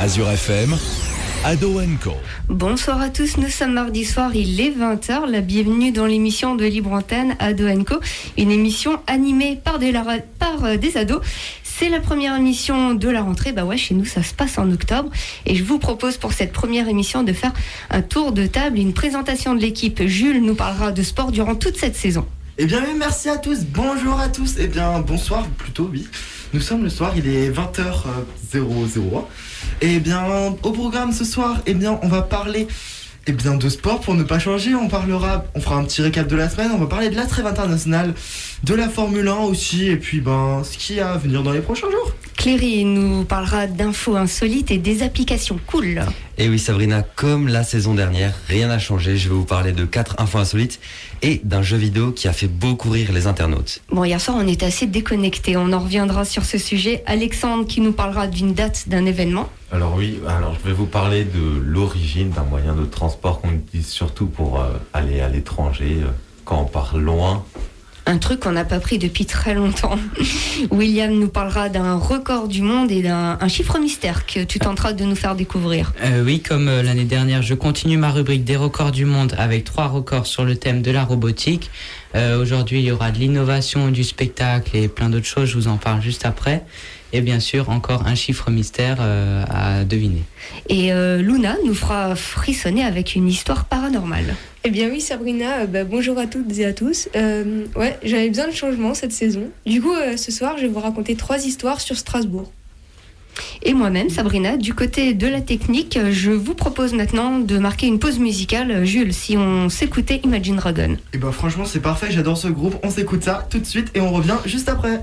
Azure FM, Ado Co. Bonsoir à tous, nous sommes mardi soir, il est 20h. La bienvenue dans l'émission de Libre Antenne Ado Co, une émission animée par des, par euh, des ados. C'est la première émission de la rentrée. Bah ouais, chez nous, ça se passe en octobre. Et je vous propose pour cette première émission de faire un tour de table, une présentation de l'équipe. Jules nous parlera de sport durant toute cette saison. Eh bien, oui, merci à tous. Bonjour à tous. Eh bien, bonsoir plutôt, oui. Nous sommes le soir, il est 20h00. Eh bien, au programme ce soir, eh bien, on va parler eh bien, de sport pour ne pas changer. On parlera, on fera un petit récap de la semaine. On va parler de la trêve internationale, de la Formule 1 aussi, et puis ben, ce qui a à venir dans les prochains jours. Cléry nous parlera d'infos insolites et des applications cool. Et oui, Sabrina, comme la saison dernière, rien n'a changé. Je vais vous parler de quatre infos insolites et d'un jeu vidéo qui a fait beaucoup rire les internautes. Bon, hier soir, on était assez déconnectés. On en reviendra sur ce sujet. Alexandre qui nous parlera d'une date d'un événement. Alors oui, alors je vais vous parler de l'origine d'un moyen de transport qu'on utilise surtout pour euh, aller à l'étranger euh, quand on part loin un truc qu'on n'a pas pris depuis très longtemps. William nous parlera d'un record du monde et d'un chiffre mystère que tu tenteras de nous faire découvrir. Euh, oui, comme euh, l'année dernière, je continue ma rubrique des records du monde avec trois records sur le thème de la robotique. Euh, aujourd'hui, il y aura de l'innovation, du spectacle et plein d'autres choses. Je vous en parle juste après et bien sûr encore un chiffre mystère à deviner. Et Luna nous fera frissonner avec une histoire paranormale. Eh bien oui Sabrina, euh, bah, bonjour à toutes et à tous. Euh, ouais, j'avais besoin de changement cette saison. Du coup, euh, ce soir, je vais vous raconter trois histoires sur Strasbourg. Et moi-même, Sabrina, du côté de la technique, je vous propose maintenant de marquer une pause musicale. Jules, si on s'écoutait Imagine Dragon. Et eh bah ben, franchement, c'est parfait, j'adore ce groupe. On s'écoute ça tout de suite et on revient juste après.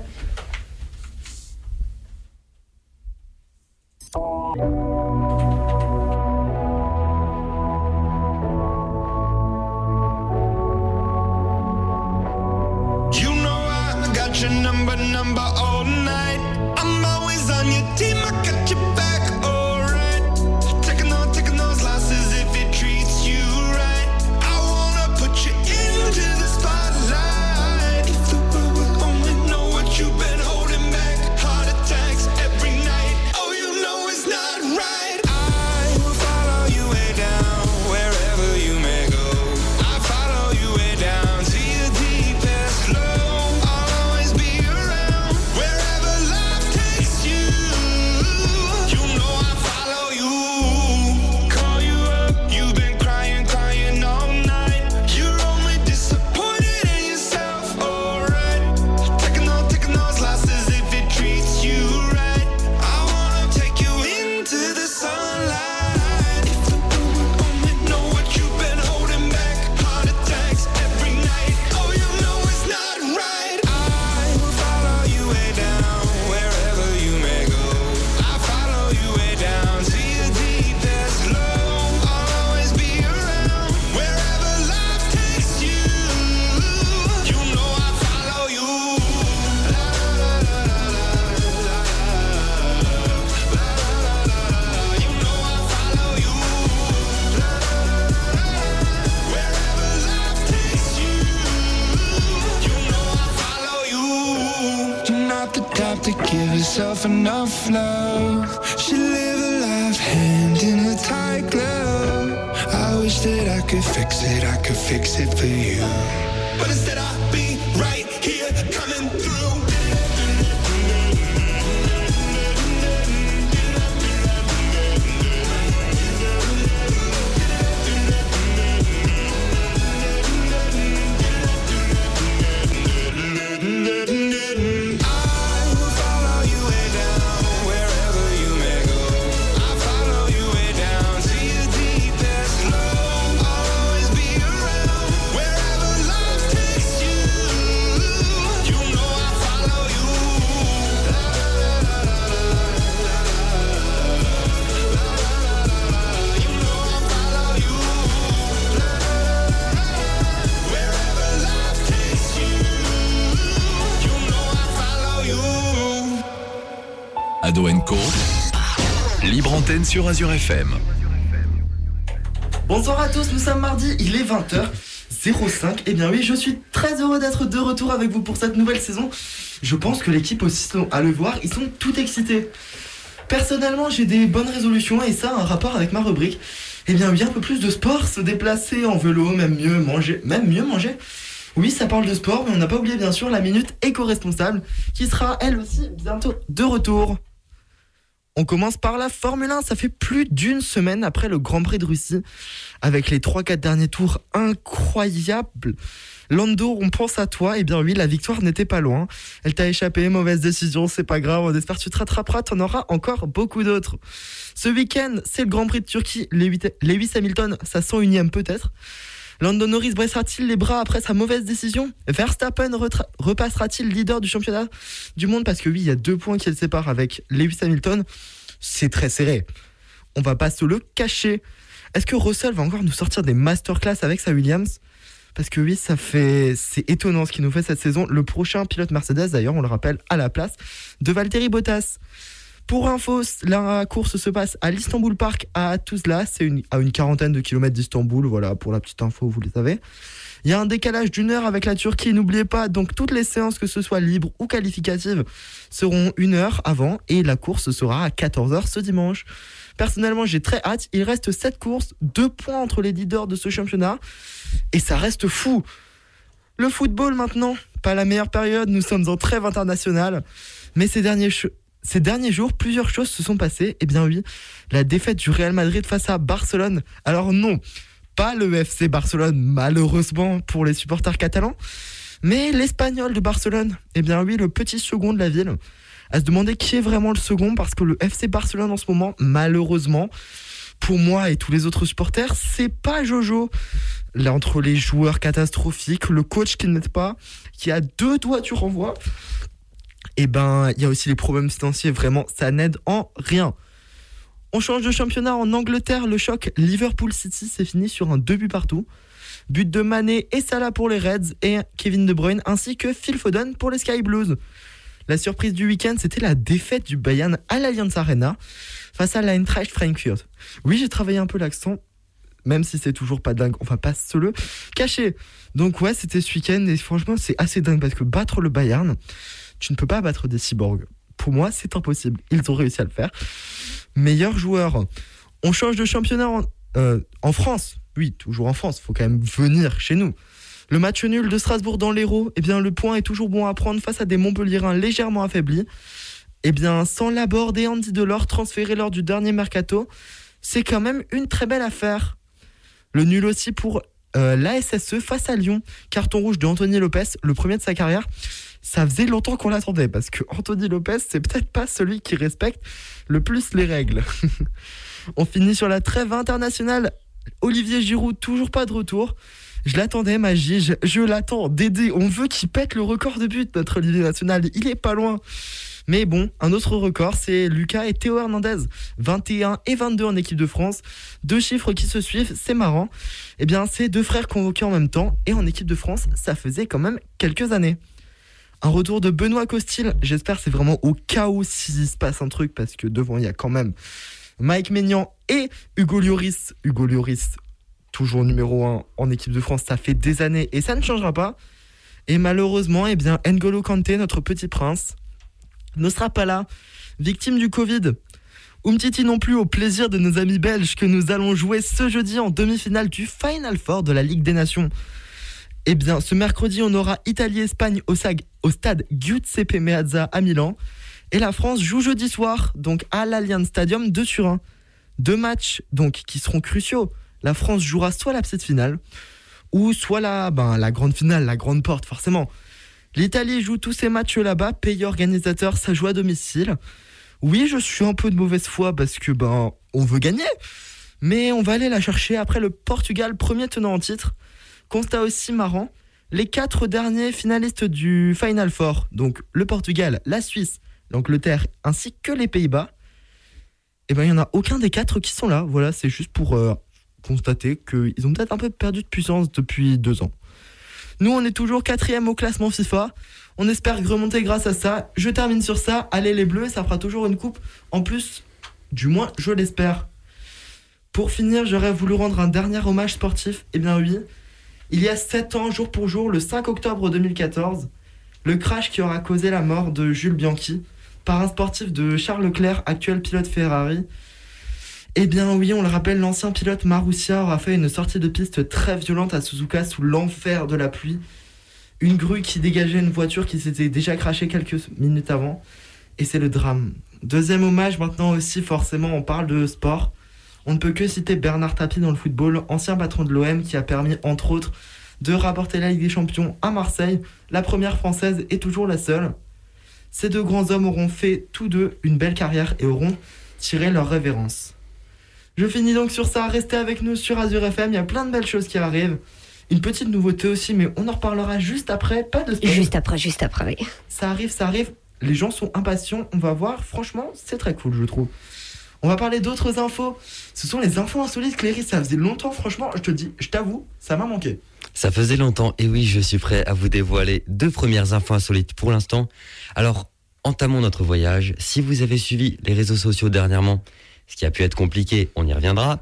Could fix it, I could fix it for you. But instead I be sur Azure FM. Bonsoir à tous, nous sommes mardi, il est 20h05. Et eh bien oui, je suis très heureux d'être de retour avec vous pour cette nouvelle saison. Je pense que l'équipe aussi, à le voir, ils sont tout excités. Personnellement, j'ai des bonnes résolutions et ça a un rapport avec ma rubrique. Eh bien, oui, un peu plus de sport, se déplacer en vélo, même mieux manger, même mieux manger. Oui, ça parle de sport, mais on n'a pas oublié bien sûr la minute éco-responsable qui sera elle aussi bientôt de retour. On commence par la Formule 1, ça fait plus d'une semaine après le Grand Prix de Russie, avec les 3-4 derniers tours incroyables. Lando, on pense à toi, eh bien oui, la victoire n'était pas loin. Elle t'a échappé, mauvaise décision, c'est pas grave, on espère que tu te rattraperas, t'en auras encore beaucoup d'autres. Ce week-end, c'est le Grand Prix de Turquie, Lewis Hamilton, ça 101ème peut-être. Lando Norris dressera-t-il les bras après sa mauvaise décision? Verstappen repassera-t-il leader du championnat du monde? Parce que oui, il y a deux points qui le séparent avec Lewis Hamilton. C'est très serré. On va pas se le cacher. Est-ce que Russell va encore nous sortir des masterclass avec sa Williams? Parce que oui, ça fait, c'est étonnant ce qu'il nous fait cette saison. Le prochain pilote Mercedes, d'ailleurs, on le rappelle, à la place de Valtteri Bottas. Pour info, la course se passe à l'Istanbul Park à Tuzla, c'est à une quarantaine de kilomètres d'Istanbul, voilà, pour la petite info, vous le savez. Il y a un décalage d'une heure avec la Turquie, n'oubliez pas, donc toutes les séances, que ce soit libres ou qualificatives, seront une heure avant et la course sera à 14h ce dimanche. Personnellement, j'ai très hâte, il reste 7 courses, 2 points entre les leaders de ce championnat. Et ça reste fou. Le football maintenant, pas la meilleure période, nous sommes en trêve internationale, mais ces derniers, ces derniers jours, plusieurs choses se sont passées. Eh bien oui, la défaite du Real Madrid face à Barcelone. Alors non, pas le FC Barcelone, malheureusement pour les supporters catalans, mais l'Espagnol de Barcelone. Eh bien oui, le petit second de la ville. À se demander qui est vraiment le second, parce que le FC Barcelone en ce moment, malheureusement, pour moi et tous les autres supporters, c'est pas Jojo. Là, entre les joueurs catastrophiques, le coach qui n'aide pas, qui a deux doigts du renvoi, et eh ben il y a aussi les problèmes financiers, vraiment, ça n'aide en rien. On change de championnat en Angleterre, le choc Liverpool City s'est fini sur un 2 buts partout. But de Mané et Salah pour les Reds et Kevin De Bruyne ainsi que Phil Foden pour les Sky Blues. La surprise du week-end, c'était la défaite du Bayern à l'Allianz Arena face à l'Eintracht Frankfurt. Oui, j'ai travaillé un peu l'accent, même si c'est toujours pas dingue, va pas le cacher. Donc ouais, c'était ce week-end et franchement, c'est assez dingue parce que battre le Bayern, tu ne peux pas battre des cyborgs. Pour moi, c'est impossible. Ils ont réussi à le faire. Meilleur joueur. On change de championnat en, euh, France. Oui, toujours en France. Faut quand même venir chez nous. Le match nul de Strasbourg dans l'Hérault, eh bien, le point est toujours bon à prendre face à des Montpellierins légèrement affaiblis. Eh bien, sans Laborde et Andy Delors transférés lors du dernier mercato, c'est quand même une très belle affaire. Le nul aussi pour euh, l'ASSE face à Lyon. Carton rouge de Anthony Lopez, le premier de sa carrière ça faisait longtemps qu'on l'attendait parce que Anthony Lopez, c'est peut-être pas celui qui respecte le plus les règles. On finit sur la trêve internationale. Olivier Giroud, toujours pas de retour. Je l'attendais, Magie, je, je l'attends. Dédé, on veut qu'il pète le record de but, notre Olivier National. Il est pas loin. Mais bon, un autre record, c'est Lucas et Théo Hernandez. 21 et 22 en équipe de France. Deux chiffres qui se suivent, c'est marrant. Eh bien, c'est deux frères convoqués en même temps. Et en équipe de France, ça faisait quand même quelques années. Un retour de Benoît Costil. J'espère c'est vraiment au où s'il se passe un truc parce que devant il y a quand même Mike Maignan et Hugo Lloris. Hugo Lloris, toujours numéro 1 en équipe de France, ça fait des années et ça ne changera pas. Et malheureusement, eh bien, N'Golo Kanté, notre petit prince, ne sera pas là, victime du Covid. Umtiti non plus au plaisir de nos amis belges que nous allons jouer ce jeudi en demi-finale du Final Four de la Ligue des Nations. Eh bien, ce mercredi, on aura Italie-Espagne au, au, stade Giuseppe Meazza à Milan. Et la France joue jeudi soir, donc à l'Allianz Stadium de Turin. Deux matchs, donc, qui seront cruciaux. La France jouera soit la petite finale, ou soit la, ben, la grande finale, la grande porte, forcément. L'Italie joue tous ses matchs là-bas, pays organisateur, ça joue à domicile. Oui, je suis un peu de mauvaise foi parce que, ben, on veut gagner. Mais on va aller la chercher après le Portugal, premier tenant en titre. Constat aussi marrant, les quatre derniers finalistes du Final Four, donc le Portugal, la Suisse, l'Angleterre ainsi que les Pays-Bas, eh ben il y en a aucun des quatre qui sont là. Voilà, c'est juste pour euh, constater qu'ils ont peut-être un peu perdu de puissance depuis deux ans. Nous, on est toujours quatrième au classement FIFA. On espère remonter grâce à ça. Je termine sur ça. Allez les Bleus, ça fera toujours une coupe. En plus, du moins, je l'espère. Pour finir, j'aurais voulu rendre un dernier hommage sportif. Eh bien oui, il y a 7 ans, jour pour jour, le 5 octobre 2014, le crash qui aura causé la mort de Jules Bianchi, par un sportif de Charles Leclerc, actuel pilote Ferrari. Eh bien oui, on le rappelle, l'ancien pilote Marussia aura fait une sortie de piste très violente à Suzuka sous l'enfer de la pluie. Une grue qui dégageait une voiture qui s'était déjà crachée quelques minutes avant. Et c'est le drame. Deuxième hommage maintenant aussi, forcément, on parle de sport. On ne peut que citer Bernard Tapie dans le football, ancien patron de l'OM qui a permis, entre autres, de rapporter la Ligue des Champions à Marseille, la première française et toujours la seule. Ces deux grands hommes auront fait tous deux une belle carrière et auront tiré leur révérence. Je finis donc sur ça, restez avec nous sur Azure FM, il y a plein de belles choses qui arrivent. Une petite nouveauté aussi, mais on en reparlera juste après, pas de spoil. Juste après, juste après, oui. Ça arrive, ça arrive. Les gens sont impatients, on va voir. Franchement, c'est très cool, je trouve. On va parler d'autres infos. Ce sont les infos insolites, Cléry. Ça faisait longtemps, franchement, je te dis, je t'avoue, ça m'a manqué. Ça faisait longtemps, et oui, je suis prêt à vous dévoiler deux premières infos insolites pour l'instant. Alors, entamons notre voyage. Si vous avez suivi les réseaux sociaux dernièrement, ce qui a pu être compliqué, on y reviendra.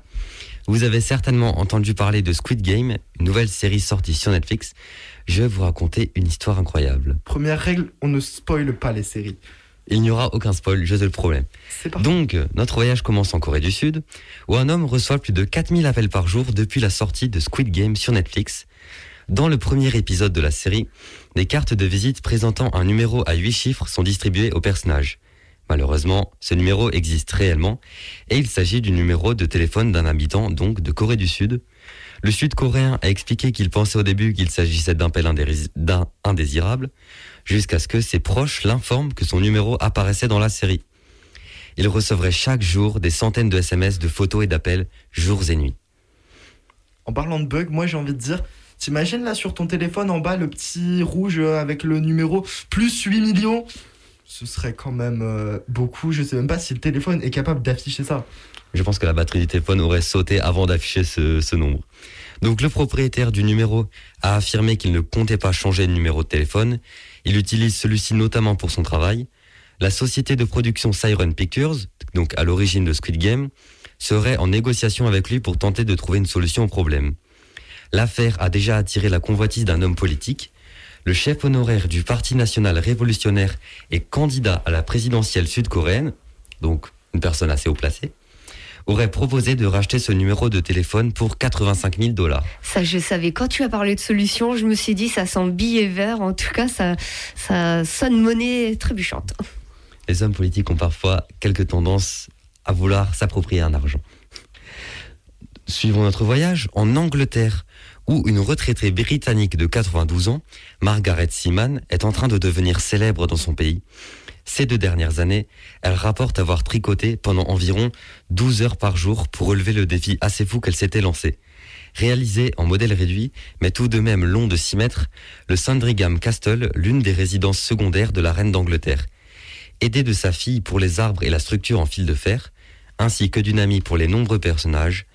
Vous avez certainement entendu parler de Squid Game, une nouvelle série sortie sur Netflix. Je vais vous raconter une histoire incroyable. Première règle, on ne spoile pas les séries. Il n'y aura aucun spoil, je te le parti. Donc, notre voyage commence en Corée du Sud, où un homme reçoit plus de 4000 appels par jour depuis la sortie de Squid Game sur Netflix. Dans le premier épisode de la série, des cartes de visite présentant un numéro à 8 chiffres sont distribuées aux personnages. Malheureusement, ce numéro existe réellement et il s'agit du numéro de téléphone d'un habitant donc de Corée du Sud. Le Sud-Coréen a expliqué qu'il pensait au début qu'il s'agissait d'un appel indésirable, jusqu'à ce que ses proches l'informent que son numéro apparaissait dans la série. Il recevrait chaque jour des centaines de SMS, de photos et d'appels, jours et nuits. En parlant de bug, moi j'ai envie de dire, t'imagines là sur ton téléphone en bas le petit rouge euh, avec le numéro plus 8 millions? Ce serait quand même euh, beaucoup. Je sais même pas si le téléphone est capable d'afficher ça. Je pense que la batterie du téléphone aurait sauté avant d'afficher ce, ce nombre. Donc le propriétaire du numéro a affirmé qu'il ne comptait pas changer de numéro de téléphone. Il utilise celui-ci notamment pour son travail. La société de production Siren Pictures, donc à l'origine de Squid Game, serait en négociation avec lui pour tenter de trouver une solution au problème. L'affaire a déjà attiré la convoitise d'un homme politique. Le chef honoraire du Parti national révolutionnaire et candidat à la présidentielle sud-coréenne, donc une personne assez haut placée, aurait proposé de racheter ce numéro de téléphone pour 85 000 dollars. Ça, je savais. Quand tu as parlé de solution, je me suis dit, ça sent billet vert. En tout cas, ça, ça sonne monnaie trébuchante. Les hommes politiques ont parfois quelques tendances à vouloir s'approprier un argent. Suivons notre voyage en Angleterre, où une retraitée britannique de 92 ans, Margaret Seaman, est en train de devenir célèbre dans son pays. Ces deux dernières années, elle rapporte avoir tricoté pendant environ 12 heures par jour pour relever le défi assez fou qu'elle s'était lancé. Réalisé en modèle réduit, mais tout de même long de 6 mètres, le Sandringham Castle, l'une des résidences secondaires de la reine d'Angleterre. Aidée de sa fille pour les arbres et la structure en fil de fer, ainsi que d'une amie pour les nombreux personnages,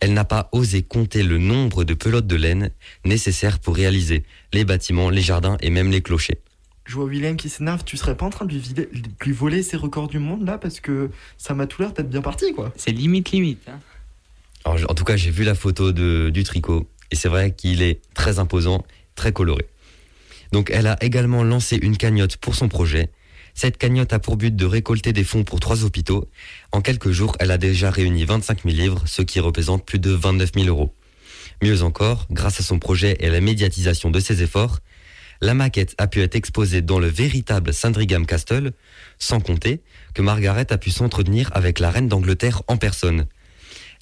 elle n'a pas osé compter le nombre de pelotes de laine nécessaires pour réaliser les bâtiments, les jardins et même les clochers. Je vois Willem qui s'énerve. Tu serais pas en train de lui, vide- de lui voler ses records du monde là parce que ça m'a tout l'air d'être bien parti quoi. C'est limite, limite. hein. Alors, en tout cas, j'ai vu la photo de, du tricot et c'est vrai qu'il est très imposant, très coloré. Donc, elle a également lancé une cagnotte pour son projet. Cette cagnotte a pour but de récolter des fonds pour trois hôpitaux. En quelques jours, elle a déjà réuni 25 000 livres, ce qui représente plus de 29 000 euros. Mieux encore, grâce à son projet et à la médiatisation de ses efforts, la maquette a pu être exposée dans le véritable Sandringham Castle, sans compter que Margaret a pu s'entretenir avec la reine d'Angleterre en personne.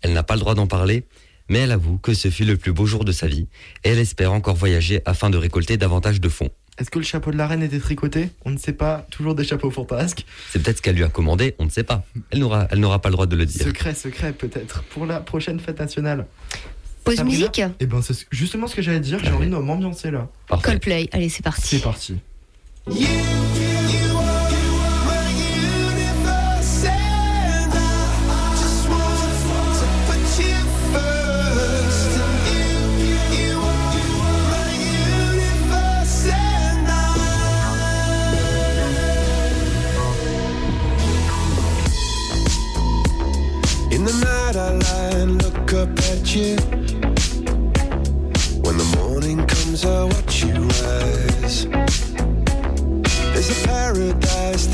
Elle n'a pas le droit d'en parler, mais elle avoue que ce fut le plus beau jour de sa vie et elle espère encore voyager afin de récolter davantage de fonds. Est-ce que le chapeau de la reine était tricoté? On ne sait pas. Toujours des chapeaux fantasques. C'est peut-être ce qu'elle lui a commandé, on ne sait pas. Elle n'aura, elle n'aura pas le droit de le dire. Secret, secret peut-être pour la prochaine fête nationale. Pause Sabrina musique Et ben c'est justement ce que j'allais dire. J'ai envie de m'ambiancer là. Parfait. Coldplay. Allez, c'est parti. C'est parti. In the night I lie and look up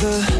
Together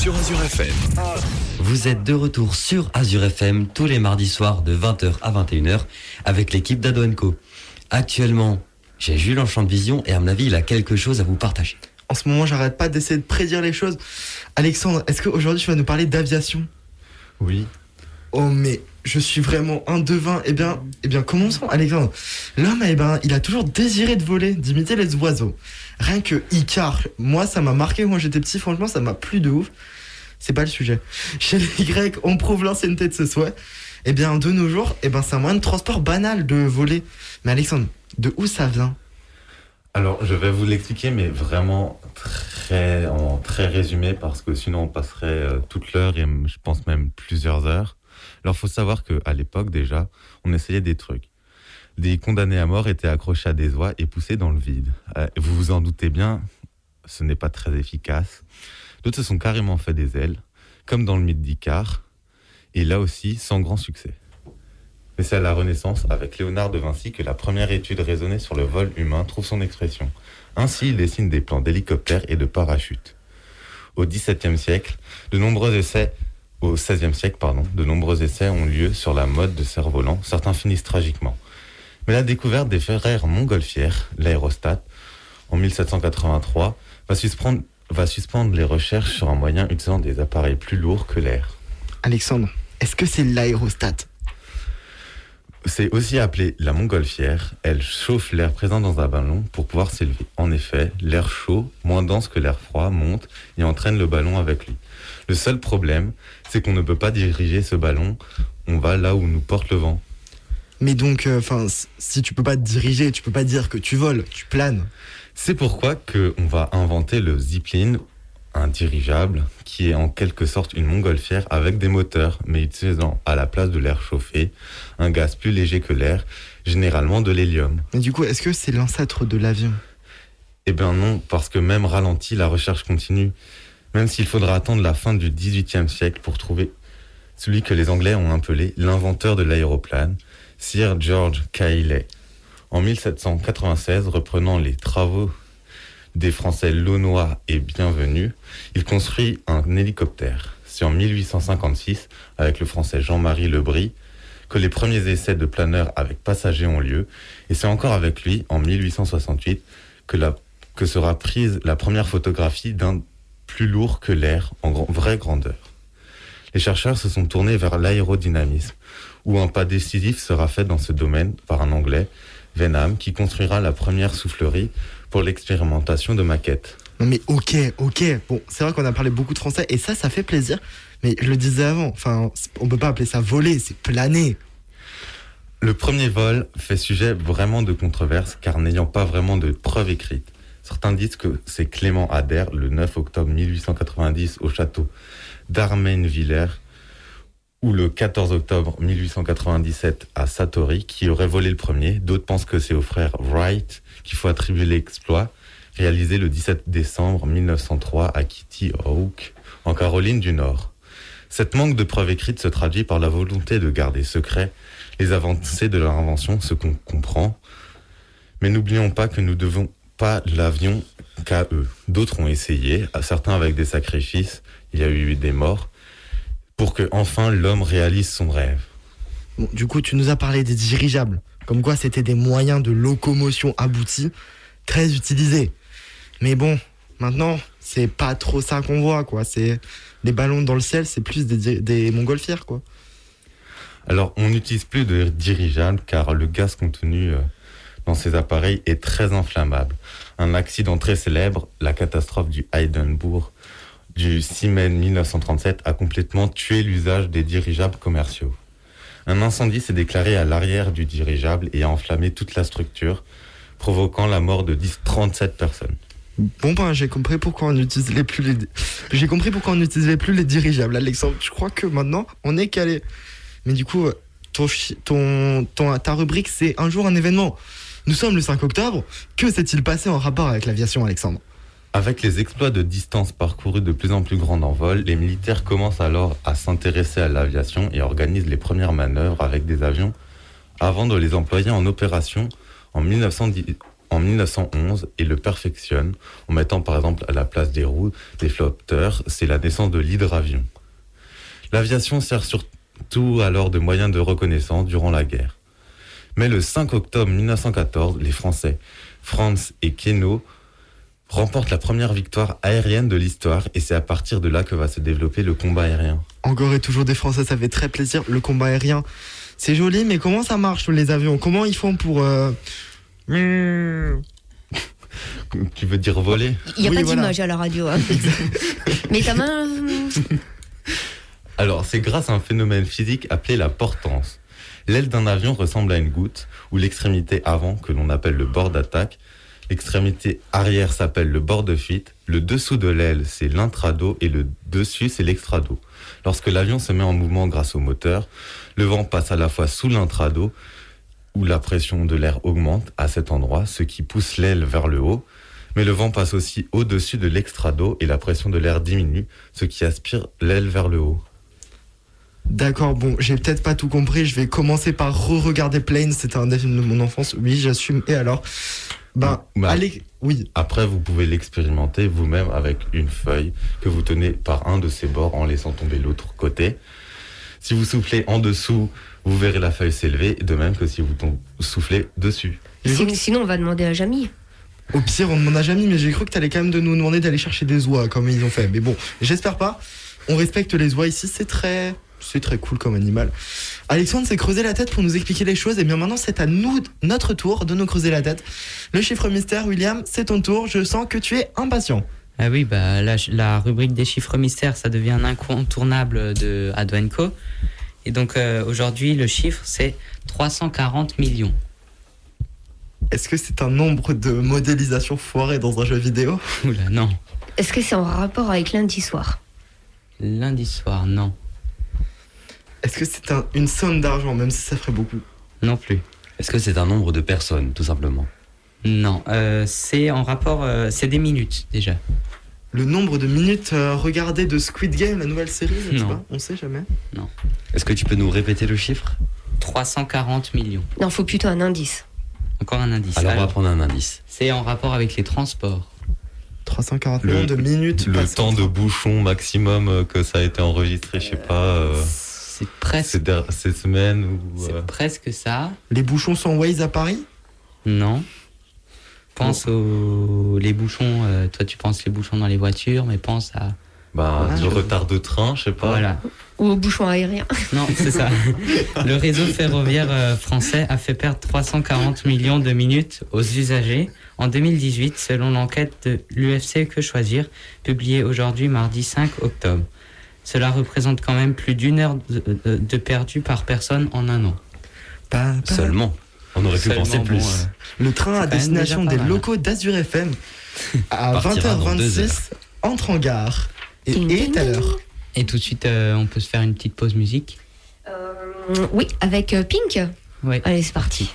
sur Azure FM. Vous êtes de retour sur Azure FM tous les mardis soirs de 20h à 21h avec l'équipe d'Ado Co. Actuellement, j'ai Jules en champ de vision et à mon avis, il a quelque chose à vous partager. En ce moment, j'arrête pas d'essayer de prédire les choses. Alexandre, est-ce qu'aujourd'hui tu vas nous parler d'aviation? Oui. Oh mais je suis vraiment un devin. Eh bien, eh bien commençons Alexandre. L'homme, eh ben, il a toujours désiré de voler, d'imiter les oiseaux. Rien que Icar, moi ça m'a marqué quand j'étais petit, franchement ça m'a plu de ouf. C'est pas le sujet. Chez les Grecs, on prouve l'ancienneté de ce souhait. Eh bien, de nos jours, eh ben, c'est un moyen de transport banal de voler. Mais Alexandre, de où ça vient? Alors, je vais vous l'expliquer, mais vraiment très, en très résumé, parce que sinon on passerait euh, toute l'heure et je pense même plusieurs heures. Alors, faut savoir qu'à l'époque, déjà, on essayait des trucs. Des condamnés à mort étaient accrochés à des oies et poussés dans le vide. Euh, vous vous en doutez bien, ce n'est pas très efficace. D'autres se sont carrément fait des ailes, comme dans le mythe d'Icare, et là aussi sans grand succès. Mais c'est à la Renaissance, avec Léonard de Vinci, que la première étude raisonnée sur le vol humain trouve son expression. Ainsi, il dessine des plans d'hélicoptères et de parachutes. Au XVIIe siècle, de nombreux essais, au XVIe siècle, pardon, de nombreux essais ont lieu sur la mode de cerf-volant. Certains finissent tragiquement. Mais la découverte des frères montgolfières, l'aérostat, en 1783, va suspendre, va suspendre les recherches sur un moyen utilisant des appareils plus lourds que l'air. Alexandre, est-ce que c'est l'aérostat? C'est aussi appelé la montgolfière. Elle chauffe l'air présent dans un ballon pour pouvoir s'élever. En effet, l'air chaud, moins dense que l'air froid, monte et entraîne le ballon avec lui. Le seul problème, c'est qu'on ne peut pas diriger ce ballon. On va là où nous porte le vent. Mais donc, euh, enfin, si tu peux pas te diriger, tu peux pas dire que tu voles, tu planes. C'est pourquoi que on va inventer le zipline, un dirigeable qui est en quelque sorte une montgolfière avec des moteurs, mais utilisant à la place de l'air chauffé un gaz plus léger que l'air, généralement de l'hélium. Mais du coup, est-ce que c'est l'ancêtre de l'avion? Eh bien non, parce que même ralenti, la recherche continue. Même s'il faudra attendre la fin du XVIIIe siècle pour trouver celui que les Anglais ont appelé l'inventeur de l'aéroplane, Sir George Cayley. En 1796, reprenant les travaux des Français Launois et Bienvenu, il construit un hélicoptère. C'est en 1856, avec le Français Jean-Marie Lebris, que les premiers essais de planeurs avec passagers ont lieu, et c'est encore avec lui, en 1868, que, sera prise la première photographie d'un plus lourd que l'air en grand- vraie grandeur. Les chercheurs se sont tournés vers l'aérodynamisme, où un pas décisif sera fait dans ce domaine par un Anglais, Venham, qui construira la première soufflerie pour l'expérimentation de maquettes. Non mais ok, ok. Bon, c'est vrai qu'on a parlé beaucoup de français et ça, ça fait plaisir. Mais je le disais avant, enfin, on peut pas appeler ça voler, c'est planer. Le premier vol fait sujet vraiment de controverse car n'ayant pas vraiment de preuves écrites. Certains disent que c'est Clément Ader, le 9 octobre 1890 au château d'Armenvillers, ou le 14 octobre 1897 à Satori, qui aurait volé le premier. D'autres pensent que c'est au frère Wright qu'il faut attribuer l'exploit, réalisé le 17 décembre 1903 à Kitty Hawk, en Caroline du Nord. Cette manque de preuves écrites se traduit par la volonté de garder secret les avancées de leur invention, ce qu'on comprend. Mais n'oublions pas que nous devons pas l'avion qu'à eux. D'autres ont essayé, certains avec des sacrifices, il y a eu des morts, pour que enfin l'homme réalise son rêve. Bon, du coup, tu nous as parlé des dirigeables, comme quoi c'était des moyens de locomotion aboutis, très utilisés. Mais bon, maintenant, c'est pas trop ça qu'on voit, quoi. C'est des ballons dans le ciel, c'est plus des, des montgolfières, quoi. Alors, on n'utilise plus de dirigeables car le gaz contenu euh, dans ces appareils est très inflammable. Un accident très célèbre, la catastrophe du Heidenbourg du 6 mai 1937, a complètement tué l'usage des dirigeables commerciaux. Un incendie s'est déclaré à l'arrière du dirigeable et a enflammé toute la structure, provoquant la mort de 10 37 personnes. Bon ben j'ai compris pourquoi on n'utilisait plus les j'ai compris pourquoi dirigeables Alexandre je crois que maintenant on est calé mais du coup ton, ton- ta rubrique c'est un jour un événement nous sommes le 5 octobre que s'est-il passé en rapport avec l'aviation Alexandre? Avec les exploits de distance parcourues de plus en plus grandes en vol, les militaires commencent alors à s'intéresser à l'aviation et organisent les premières manœuvres avec des avions avant de les employer en opération en, 1910 en 1911 et le perfectionnent en mettant par exemple à la place des roues des flotteurs. C'est la naissance de l'hydravion. L'aviation sert surtout alors de moyen de reconnaissance durant la guerre. Mais le 5 octobre 1914, les Français Franz et Keno remporte la première victoire aérienne de l'histoire et c'est à partir de là que va se développer le combat aérien. encore et toujours des Français ça fait très plaisir le combat aérien c'est joli mais comment ça marche les avions? Comment ils font pour euh, Tu veux dire voler? Il n'y a Oui, pas voilà. d'image à la radio. hein. Mais ta main. Alors c'est grâce à un phénomène physique appelé la portance. L'aile d'un avion ressemble à une goutte où l'extrémité avant, que l'on appelle le bord d'attaque, l'extrémité arrière s'appelle le bord de fuite, le dessous de l'aile c'est l'intrado et le dessus c'est l'extrado. Lorsque l'avion se met en mouvement grâce au moteur, le vent passe à la fois sous l'intrado où la pression de l'air augmente à cet endroit, ce qui pousse l'aile vers le haut, mais le vent passe aussi au-dessus de l'extrado et la pression de l'air diminue, ce qui aspire l'aile vers le haut. D'accord, bon, j'ai peut-être pas tout compris. Je vais commencer par re-regarder Plane. C'était un des films de mon enfance. Oui, j'assume. Et alors? Ben, Bah. allez, oui. Après, vous pouvez l'expérimenter vous-même avec une feuille que vous tenez par un de ses bords en laissant tomber l'autre côté. Si vous soufflez en dessous, vous verrez la feuille s'élever, de même que si vous soufflez dessus. Sinon, on va demander à Jamie. Au pire, on demande à jamais, mais j'ai cru que t'allais quand même de nous demander d'aller chercher des oies comme ils ont fait. Mais bon, j'espère pas. On respecte les oies ici, c'est très C'est très cool comme animal. Alexandre s'est creusé la tête pour nous expliquer les choses. Et bien maintenant, c'est à nous, notre tour, de nous creuser la tête. Le chiffre mystère, William, c'est ton tour. Je sens que tu es impatient. Ah oui, bah, la, la rubrique des chiffres mystères, ça devient un incontournable de Adwenco. Et donc euh, aujourd'hui, le chiffre, c'est 340 millions. Est-ce que c'est un nombre de modélisation foirée dans un jeu vidéo? Oula, non. Est-ce que c'est en rapport avec lundi soir? Lundi soir, non. Est-ce que c'est un- une somme d'argent, même si ça ferait beaucoup Non plus. Est-ce que c'est un nombre de personnes, tout simplement Non, euh, c'est en rapport, euh, c'est des minutes déjà. Le nombre de minutes euh, regardées de Squid Game, la nouvelle série, je sais Non. pas, on sait jamais. Est-ce que tu peux nous répéter le chiffre 340 millions. Non, faut plutôt un indice. Encore un indice. Alors on va Alors, prendre un indice. c'est en rapport avec les transports. 340 Le- millions de minutes. Le passées temps de bouchon maximum euh, que ça a été enregistré, je sais pas, euh, C'est presque, ces, der- ces semaines ou. c'est euh, presque ça. Les bouchons sont Waze à Paris? Non. Pense aux les bouchons. euh, toi, tu penses les bouchons dans les voitures, mais pense à. bah, Ah, du je- retard de train, je sais pas. Voilà. Ou au bouchon aérien. Non, c'est ça. Le réseau ferroviaire euh, français a fait perdre 340 millions de minutes aux usagers en 2018, selon l'enquête de l'UFC Que Choisir, publiée aujourd'hui mardi 5 octobre. Cela représente quand même plus d'une heure de, de- de perdu par personne en un an. Pas- pas- Seulement. On aurait pu Seulement, penser bon, plus. euh, Le train à destination des mal. locaux d'Azur FM à Partira dans deux 20h26 entre en gare et est à l'heure. Et tout de suite, euh, on peut se faire une petite pause musique. Euh, oui, avec euh, Pink. Ouais. Allez, c'est parti.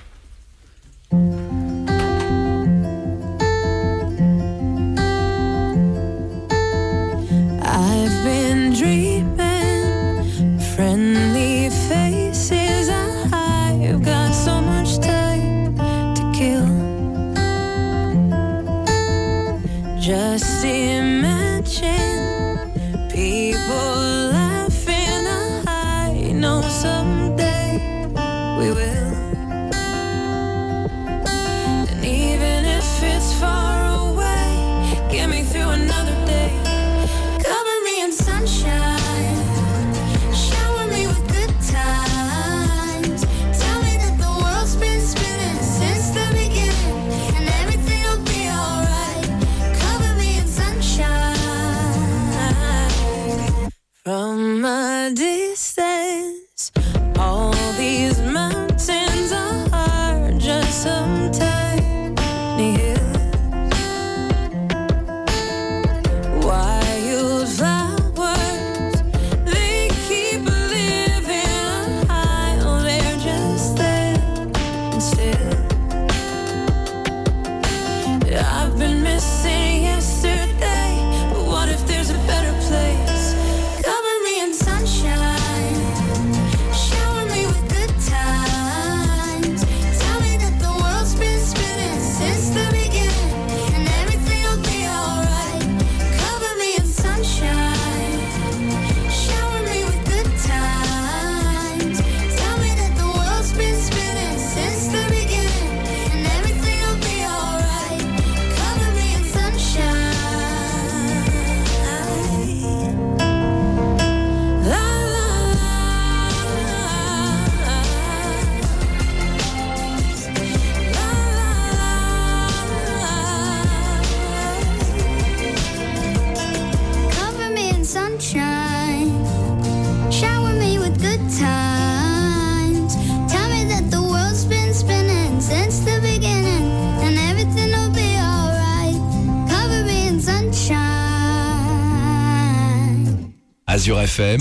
FM,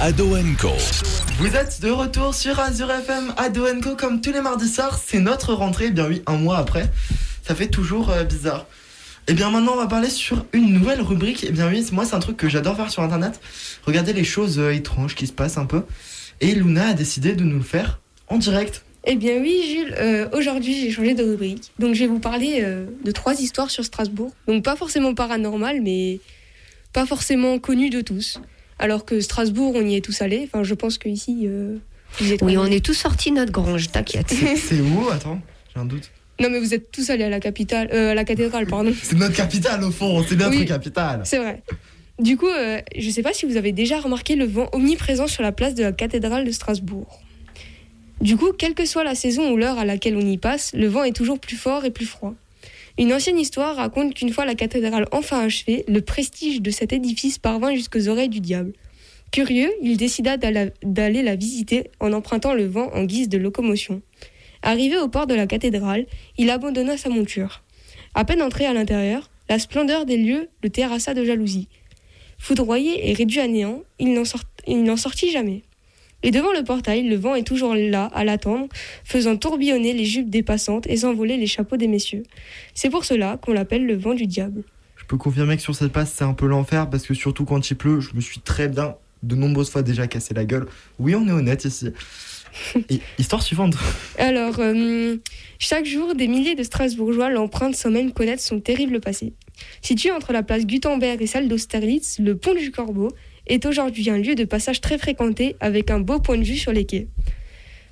Ado Co. Vous êtes de retour sur Azure FM à Doenco comme tous les mardis soirs. C'est notre rentrée, Eh bien oui, un mois après. Ça fait toujours euh, bizarre. Et bien maintenant, on va parler sur une nouvelle rubrique. Et bien oui, moi, c'est un truc que j'adore faire sur internet. Regarder les choses euh, étranges qui se passent un peu. Et Luna a décidé de nous le faire en direct. Eh bien oui, Jules, euh, aujourd'hui j'ai changé de rubrique. Donc je vais vous parler euh, de trois histoires sur Strasbourg. Donc pas forcément paranormales, mais pas forcément connues de tous. Alors que Strasbourg, on y est tous allés. Enfin, je pense qu'ici, euh, vous êtes Oui, on est tous sortis de notre grange, t'inquiète. C'est où Attends, j'ai un doute. Non, mais vous êtes tous allés à la capitale, euh, à la cathédrale, pardon. C'est notre capitale au fond, c'est notre Oui. capitale. C'est vrai. Du coup, euh, je ne sais pas si vous avez déjà remarqué le vent omniprésent sur la place de la cathédrale de Strasbourg. Du coup, quelle que soit la saison ou l'heure à laquelle on y passe, le vent est toujours plus fort et plus froid. Une ancienne histoire raconte qu'une fois la cathédrale enfin achevée, le prestige de cet édifice parvint jusqu'aux oreilles du diable. Curieux, il décida d'aller la visiter en empruntant le vent en guise de locomotion. Arrivé au port de la cathédrale, il abandonna sa monture. À peine entré à l'intérieur, la splendeur des lieux le terrassa de jalousie. Foudroyé et réduit à néant, il n'en sortit jamais. Et devant le portail, le vent est toujours là, à l'attendre, faisant tourbillonner les jupes des passantes et s'envoler les chapeaux des messieurs. C'est pour cela qu'on l'appelle le vent du diable. Je peux confirmer que sur cette place, c'est un peu l'enfer parce que surtout quand il pleut, je me suis très bien, de nombreuses fois déjà cassé la gueule. Oui, on est honnête ici. Et histoire suivante. Alors, euh, chaque jour, des milliers de Strasbourgeois l'empruntent sans même connaître son terrible passé. Situé entre la place Gutenberg et celle d'Austerlitz, le pont du Corbeau est aujourd'hui un lieu de passage très fréquenté avec un beau point de vue sur les quais.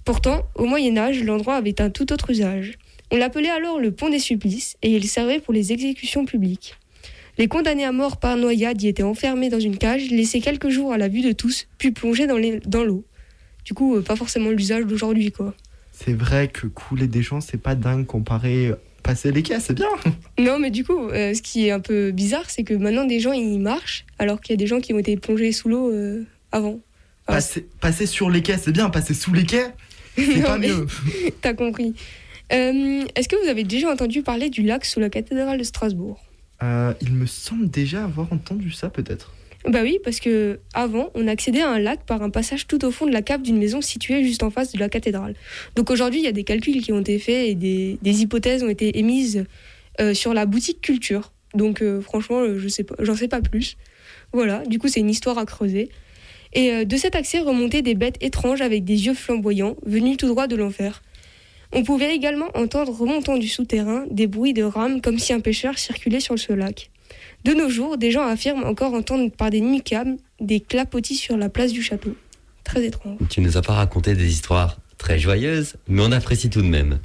Pourtant, au Moyen Âge, l'endroit avait un tout autre usage. On l'appelait alors le pont des supplices et il servait pour les exécutions publiques. Les condamnés à mort par noyade y étaient enfermés dans une cage, laissés quelques jours à la vue de tous, puis plongés dans l'eau. Du coup, euh, pas forcément l'usage d'aujourd'hui, quoi. C'est vrai que couler des gens, c'est pas dingue comparé passer les quais, c'est bien. Non, mais du coup, euh, ce qui est un peu bizarre, c'est que maintenant des gens ils marchent, alors qu'il y a des gens qui ont été plongés sous l'eau euh, avant. Passer, passer sur les quais, c'est bien. Passer sous les quais, c'est pas mieux. T'as compris. Euh, Est-ce que vous avez déjà entendu parler du lac sous la cathédrale de Strasbourg? Il me semble déjà avoir entendu ça, peut-être. Bah oui, parce que avant, on accédait à un lac par un passage tout au fond de la cave d'une maison située juste en face de la cathédrale. Donc aujourd'hui, il y a des calculs qui ont été faits et des, hypothèses ont été émises euh, sur la boutique culture. Donc euh, franchement, euh, je sais j'en sais pas plus. Voilà, du coup, c'est une histoire à creuser. Et de cet accès remontaient des bêtes étranges avec des yeux flamboyants, venus tout droit de l'enfer. On pouvait également entendre remontant du souterrain des bruits de rames comme si un pêcheur circulait sur ce lac. De nos jours, des gens affirment encore entendre par des nuits calmes des clapotis sur la place du château. Très étrange. Tu nous as pas raconté des histoires très joyeuses, mais on apprécie tout de même.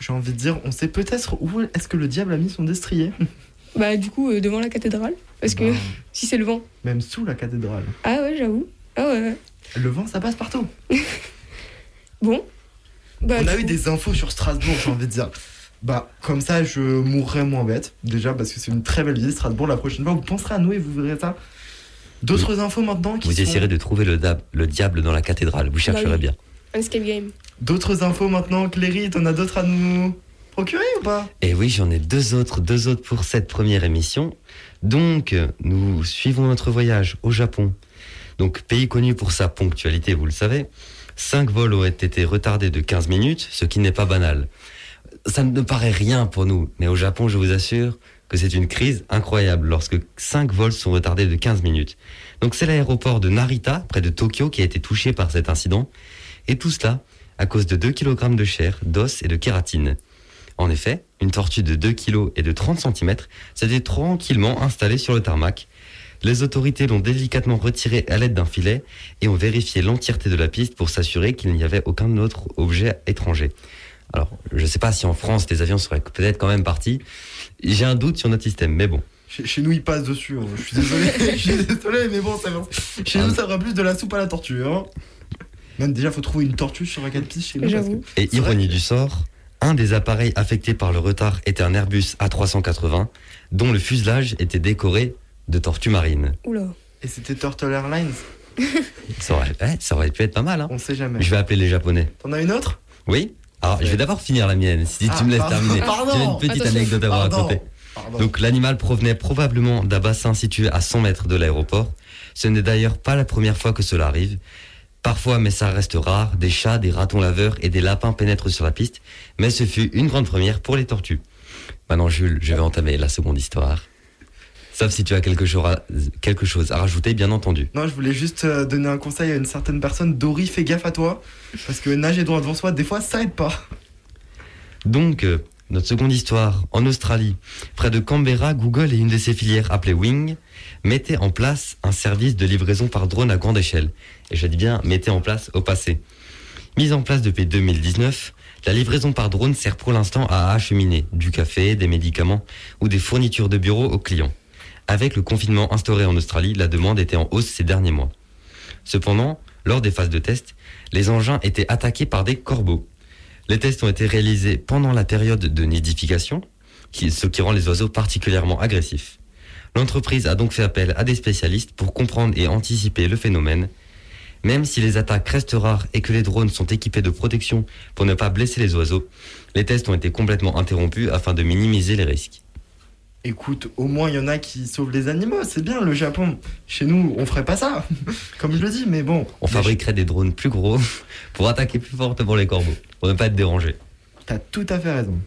J'ai envie de dire, on sait peut-être où est-ce que le diable a mis son destrier. Bah du coup, euh, devant la cathédrale. Parce que Bah, si c'est le vent. Même sous la cathédrale. Ah ouais, j'avoue. Ah ouais, ouais. Le vent, ça passe partout. Bon. Bah, on a eu des infos sur Strasbourg, j'ai envie de dire. Bah, comme ça, je mourrais moins bête. Déjà, parce que c'est une très belle ville, Strasbourg. La prochaine fois, vous penserez à nous et vous verrez ça. D'autres infos maintenant qui Vous sont... essayerez de trouver le, dab- le diable dans la cathédrale, vous chercherez Bah oui. bien. Un escape game. D'autres infos maintenant, Cléry, t'en as d'autres à nous procurer ou pas? Et oui, j'en ai deux autres, deux autres pour cette première émission. Donc, nous suivons notre voyage au Japon. Donc, pays connu pour sa ponctualité, vous le savez. Cinq vols auraient été retardés de 15 minutes, ce qui n'est pas banal. Ça ne paraît rien pour nous, mais au Japon, je vous assure que c'est une crise incroyable lorsque cinq vols sont retardés de 15 minutes. Donc, c'est l'aéroport de Narita, près de Tokyo, qui a été touché par cet incident. Et tout cela à cause de 2 kg de chair, d'os et de kératine. En effet, une tortue de 2 kg et de 30 cm s'était tranquillement installée sur le tarmac. Les autorités l'ont délicatement retirée à l'aide d'un filet et ont vérifié l'entièreté de la piste pour s'assurer qu'il n'y avait aucun autre objet étranger. Alors, je ne sais pas si en France les avions seraient peut-être quand même partis. J'ai un doute sur notre système, mais bon. chez, chez nous, il passe dessus. hein. Je suis désolé, je suis désolé, mais bon, ça va. Chez Ah. nous, ça va plus de la soupe à la tortue. Hein. Même déjà, faut trouver une tortue sur un 4 pistes chez nous. parce J'avoue. que- Et ironie que- du sort, un des appareils affectés par le retard était un Airbus A380 dont le fuselage était décoré de tortues marines. Oula. Et c'était Turtle Airlines, Ça aurait, ça aurait pu être pas mal. Hein. on sait jamais. Je vais appeler les Japonais. T'en as une autre? Oui Alors, je vais d'abord finir la mienne, si Ah, tu me laisses pardon, terminer. J'ai une petite Attention. anecdote à vous raconter. Pardon. Donc, l'animal provenait probablement d'un bassin situé à 100 mètres de l'aéroport. Ce n'est d'ailleurs pas la première fois que cela arrive. Parfois, mais ça reste rare, des chats, des ratons laveurs et des lapins pénètrent sur la piste. Mais ce fut une grande première pour les tortues. Maintenant, Jules, je vais entamer la seconde histoire. Sauf si tu as quelque chose à, quelque chose à rajouter, bien entendu. Non, je voulais juste euh, donner un conseil à une certaine personne. Dory, fais gaffe à toi. Parce que nager droit devant soi, des fois, ça aide pas. Donc, euh, notre seconde histoire, en Australie, près de Canberra, Google et une de ses filières appelée Wing mettaient en place un service de livraison par drone à grande échelle. Et je dis bien, mettez en place au passé. Mise en place depuis 2019, la livraison par drone sert pour l'instant à acheminer du café, des médicaments ou des fournitures de bureau aux clients. Avec le confinement instauré en Australie, la demande était en hausse ces derniers mois. Cependant, lors des phases de test, les engins étaient attaqués par des corbeaux. Les tests ont été réalisés pendant la période de nidification, ce qui rend les oiseaux particulièrement agressifs. L'entreprise a donc fait appel à des spécialistes pour comprendre et anticiper le phénomène. Même si les attaques restent rares et que les drones sont équipés de protection pour ne pas blesser les oiseaux, les tests ont été complètement interrompus afin de minimiser les risques. Écoute, au moins il y en a qui sauvent les animaux, c'est bien le Japon. Chez nous, on ferait pas ça, comme je le dis, mais bon. On fabriquerait des drones plus gros pour attaquer plus fortement les corbeaux, pour ne pas être dérangé. T'as tout à fait raison.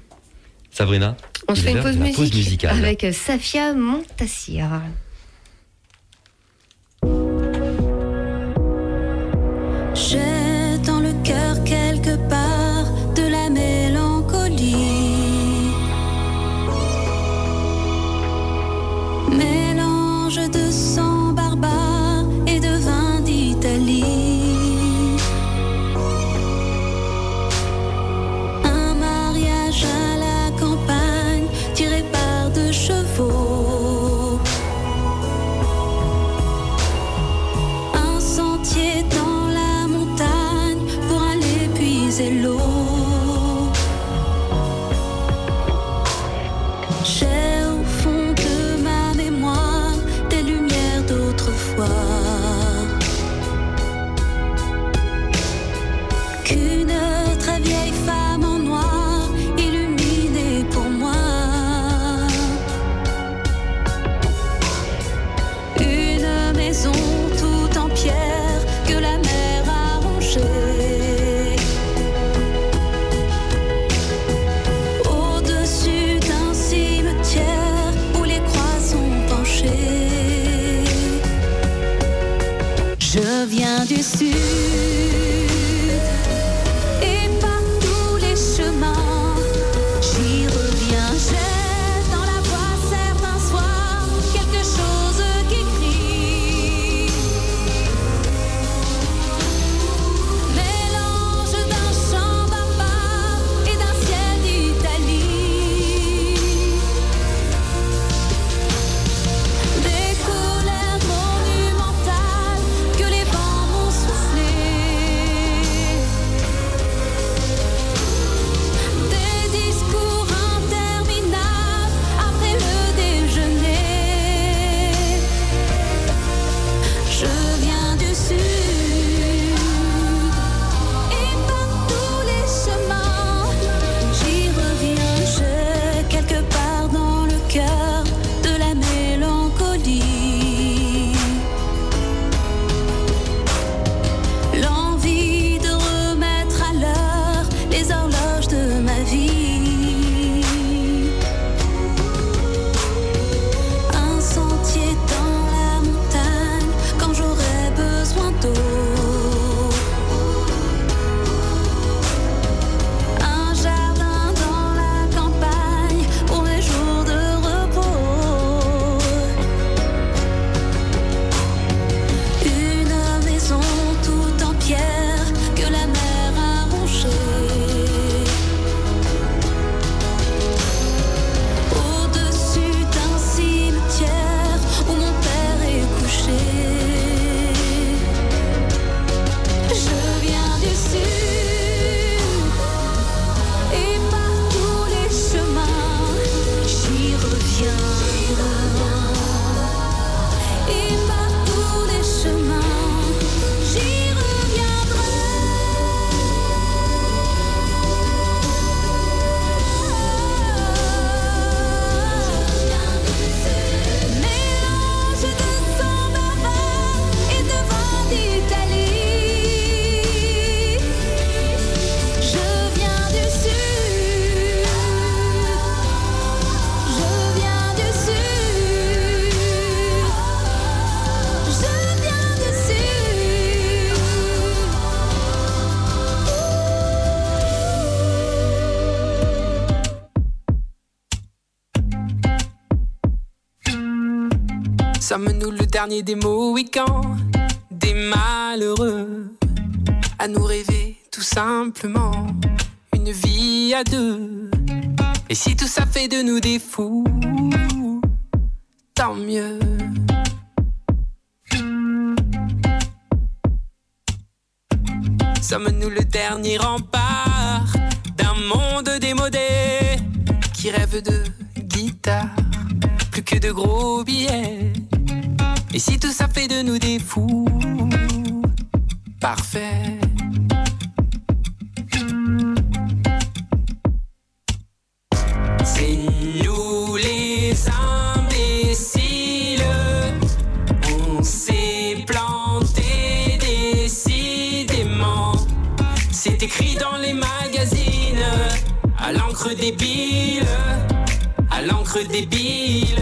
Sabrina On se fait une pause, musicale. avec Safia Montassir. J'ai viens Sommes-nous le dernier des Mohicans, des malheureux, à nous rêver tout simplement une vie à deux? Et si tout ça fait de nous des fous, tant mieux. Sommes-nous le dernier rempart d'un monde démodé qui rêve de guitare, plus que de gros billets? Et si tout ça fait de nous des fous, parfait. C'est nous les imbéciles. On s'est planté décidément. C'est écrit dans les magazines, à l'encre débile, à l'encre débile.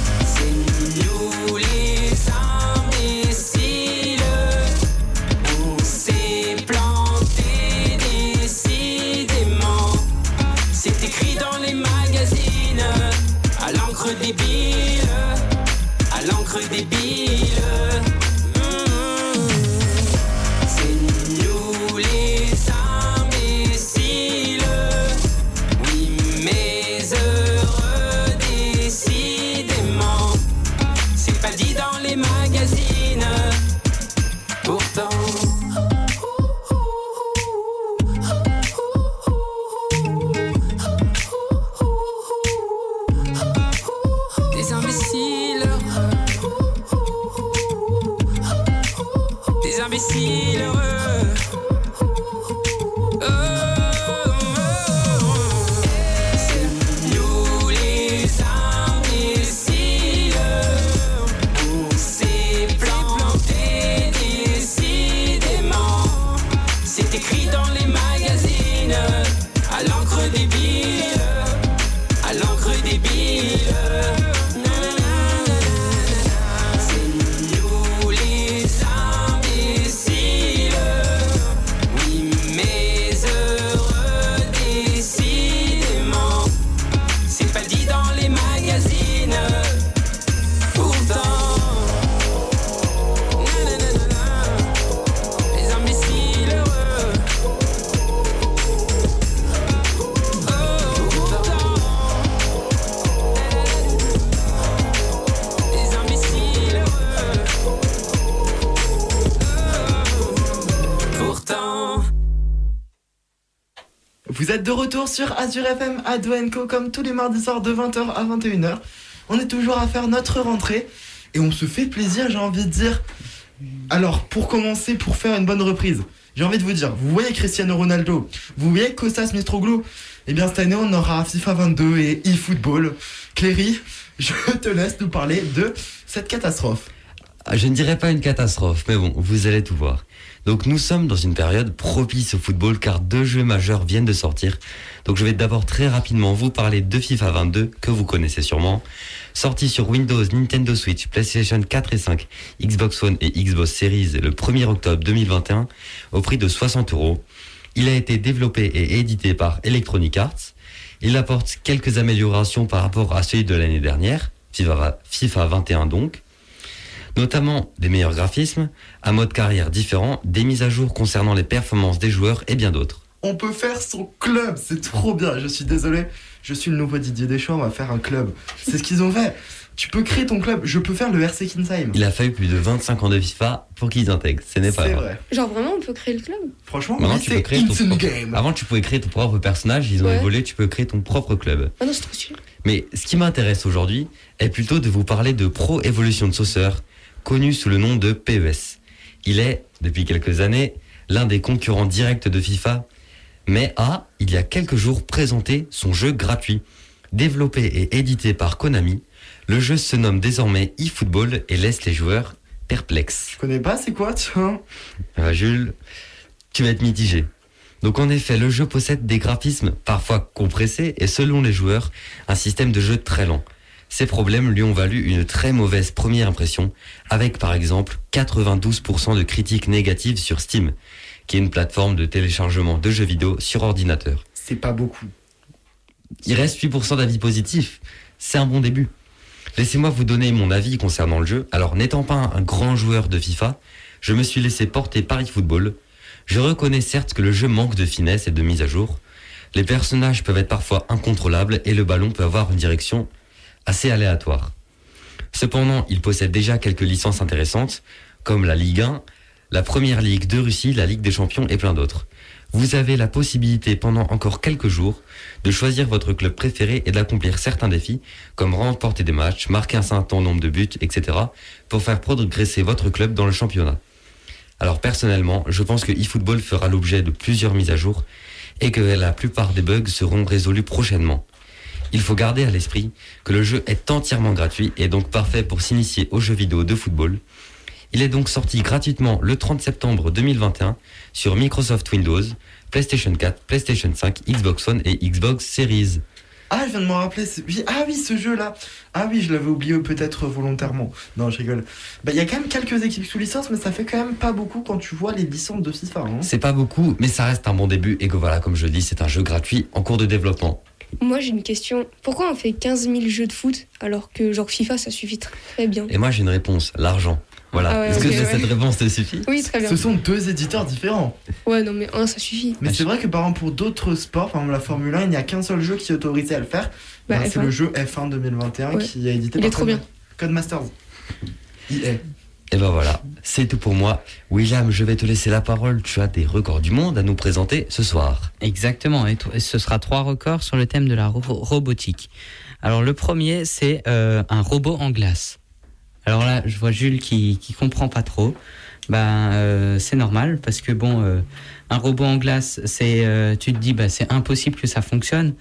Êtes de retour sur Azure FM à Doenco comme tous les mardis soirs de 20h à 21h. On est toujours à faire notre rentrée et on se fait plaisir, j'ai envie de dire. Alors, pour commencer, pour faire une bonne reprise, j'ai envie de vous dire, vous voyez Cristiano Ronaldo, vous voyez Kostas Mitroglou, eh bien cette année on aura FIFA 22 et eFootball. Cléry, je te laisse nous parler de cette catastrophe. Ah, Je ne dirais pas une catastrophe, mais bon, vous allez tout voir. Donc nous sommes dans une période propice au football car deux jeux majeurs viennent de sortir. Donc je vais d'abord très rapidement vous parler de FIFA 22 que vous connaissez sûrement. Sorti sur Windows, Nintendo Switch, PlayStation 4 et 5, Xbox One et Xbox Series le 1er octobre 2021 au prix de 60 euros. Il a été développé et édité par Electronic Arts. Il apporte quelques améliorations par rapport à celui de l'année dernière, FIFA FIFA 21 donc notamment des meilleurs graphismes, un mode carrière différent, des mises à jour concernant les performances des joueurs et bien d'autres. On peut faire son club, c'est trop bien. Je suis désolé, je suis le nouveau Didier Deschamps, on va faire un club. C'est ce qu'ils ont fait. Tu peux créer ton club, je peux faire le RC Kinsheim. Il a fallu plus de 25 ans de FIFA pour qu'ils intègrent, ce n'est pas C'est vrai. vrai. Genre vraiment, on peut créer le club? Franchement, Maintenant, tu peux créer ton propre... game. Avant, tu pouvais créer ton propre personnage, ils ont Ouais. évolué, tu peux créer ton propre club. Ah non, c'est trop stylé. Mais ce qui m'intéresse aujourd'hui est plutôt de vous parler de Pro Evolution Saucer, connu sous le nom de PES. Il est, depuis quelques années, l'un des concurrents directs de FIFA, mais a, il y a quelques jours, présenté son jeu gratuit. Développé et édité par Konami, le jeu se nomme désormais eFootball et laisse les joueurs perplexes. Je connais pas, c'est quoi, tiens? Ah, Jules, tu vas être mitigé. Donc en effet, le jeu possède des graphismes parfois compressés et selon les joueurs, un système de jeu très lent. Ces problèmes lui ont valu une très mauvaise première impression, avec par exemple 92% de critiques négatives sur Steam, qui est une plateforme de téléchargement de jeux vidéo sur ordinateur. C'est pas beaucoup. Il reste 8% d'avis positifs. C'est un bon début. Laissez-moi vous donner mon avis concernant le jeu. Alors, n'étant pas un grand joueur de FIFA, je me suis laissé porter par eFootball. Je reconnais certes que le jeu manque de finesse et de mise à jour. Les personnages peuvent être parfois incontrôlables et le ballon peut avoir une direction assez aléatoire. Cependant, il possède déjà quelques licences intéressantes, comme la Ligue 1, la Première Ligue de Russie, la Ligue des Champions et plein d'autres. Vous avez la possibilité pendant encore quelques jours de choisir votre club préféré et d'accomplir certains défis, comme remporter des matchs, marquer un certain nombre de buts, etc., pour faire progresser votre club dans le championnat. Alors personnellement, je pense que eFootball fera l'objet de plusieurs mises à jour et que la plupart des bugs seront résolus prochainement. Il faut garder à l'esprit que le jeu est entièrement gratuit et donc parfait pour s'initier aux jeux vidéo de football. Il est donc sorti gratuitement le 30 septembre 2021 sur Microsoft Windows, PlayStation 4, PlayStation 5, Xbox One et Xbox Series. Ah, je viens de me rappeler. oui, ah oui, ce jeu-là. Ah oui, je l'avais oublié peut-être volontairement. Non, je rigole. Bah, il y a quand même quelques équipes sous licence, mais ça fait quand même pas beaucoup quand tu vois les licences de FIFA. hein. C'est pas beaucoup, mais ça reste un bon début et que voilà, comme je le dis, c'est un jeu gratuit en cours de développement. Moi j'ai une question. Pourquoi on fait 15 000 jeux de foot alors que genre FIFA ça suffit très, très bien? Et moi j'ai une réponse, l'argent. Voilà. Ah ouais, Est-ce que ouais. cette réponse te suffit? Oui, très bien. Ce sont deux éditeurs différents. Ouais, non mais un ça suffit. Mais c'est vrai que par exemple pour d'autres sports, par exemple la Formule 1, il n'y a qu'un seul jeu qui est autorisé à le faire. Bah, Ben, c'est F1. le jeu F1 2021 Ouais. qui est édité Il par est trop Code- bien. Codemasters. EA. Et ben voilà, c'est tout pour moi. William, je vais te laisser la parole. Tu as des records du monde à nous présenter ce soir. Exactement, et, ce sera trois records sur le thème de la ro- robotique. Alors le premier, c'est euh, un robot en glace. Alors là, je vois Jules qui qui comprend pas trop. Ben euh, c'est normal parce que bon, euh, un robot en glace, c'est euh, tu te dis bah c'est impossible que ça fonctionne.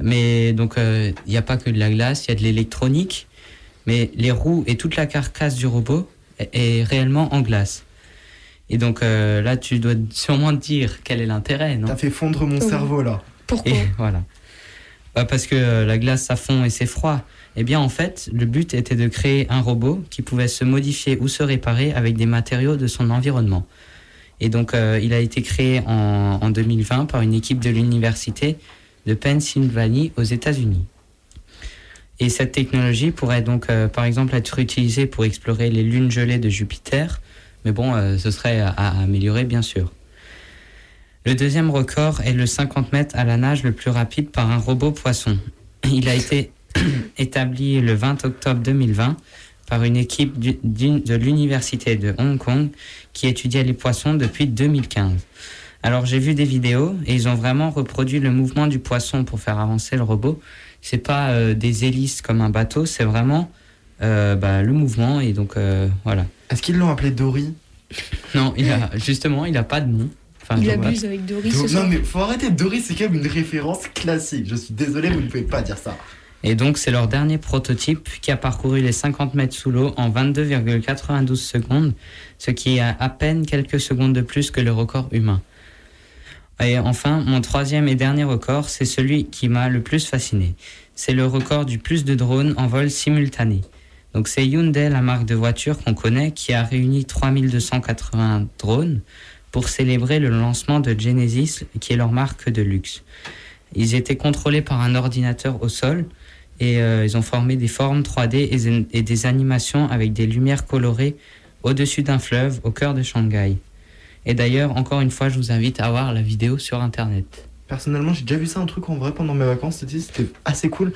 Mais donc il n'y a pas que de la glace, il y a de l'électronique. Mais les roues et toute la carcasse du robot est, réellement en glace. Et donc euh, là, tu dois sûrement te dire quel est l'intérêt, non? T'as fait fondre mon Oui. cerveau là. Pourquoi? Et voilà. Bah, parce que euh, la glace, ça fond et c'est froid. Eh bien, en fait, le but était de créer un robot qui pouvait se modifier ou se réparer avec des matériaux de son environnement. Et donc, euh, il a été créé en, en 2020 par une équipe de l'université de Pennsylvanie aux États-Unis. Et cette technologie pourrait donc, euh, par exemple, être utilisée pour explorer les lunes gelées de Jupiter. Mais bon, euh, ce serait à- améliorer, bien sûr. Le deuxième record est le 50 mètres à la nage le plus rapide par un robot poisson. Il a été établi le 20 octobre 2020 par une équipe de l'université de Hong Kong qui étudiait les poissons depuis 2015. Alors j'ai vu des vidéos et ils ont vraiment reproduit le mouvement du poisson pour faire avancer le robot. C'est pas euh, des hélices comme un bateau, c'est vraiment euh, bah, le mouvement et donc euh, voilà. Est-ce qu'ils l'ont appelé Dory? Non, il a justement il a pas de nom. Enfin, Il abuse avec Dory Do- ce soir. Non mais faut arrêter, Dory c'est quand même une référence classique. Je suis désolé, vous ne pouvez pas dire ça. Et donc, c'est leur dernier prototype qui a parcouru les 50 mètres sous l'eau en 22,92 secondes, ce qui est à à peine quelques secondes de plus que le record humain. Et enfin, mon troisième et dernier record, c'est celui qui m'a le plus fasciné. C'est le record du plus de drones en vol simultané. Donc, c'est Hyundai, la marque de voiture qu'on connaît, qui a réuni 3280 drones pour célébrer le lancement de Genesis, qui est leur marque de luxe. Ils étaient contrôlés par un ordinateur au sol et euh, ils ont formé des formes 3D et, et des animations avec des lumières colorées au-dessus d'un fleuve au cœur de Shanghai. Et d'ailleurs, encore une fois, je vous invite à voir la vidéo sur Internet. Personnellement, j'ai déjà vu ça un truc en vrai pendant mes vacances, c'était assez cool.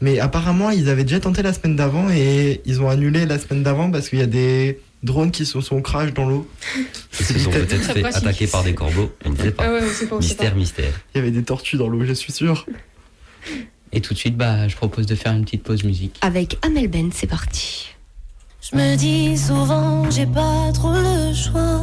Mais apparemment, ils avaient déjà tenté la semaine d'avant et ils ont annulé la semaine d'avant parce qu'il y a des drones qui se sont crash dans l'eau. Ils se sont peut-être fait pratique. attaquer par des corbeaux. On ne sait pas. Ah ouais, on sait pas, on sait pas. Mystère, mystère. Il y avait des tortues dans l'eau, je suis sûr. Et tout de suite, bah, je propose de faire une petite pause musique. Avec Amel Ben, c'est parti. Je me dis souvent, j'ai pas trop le choix.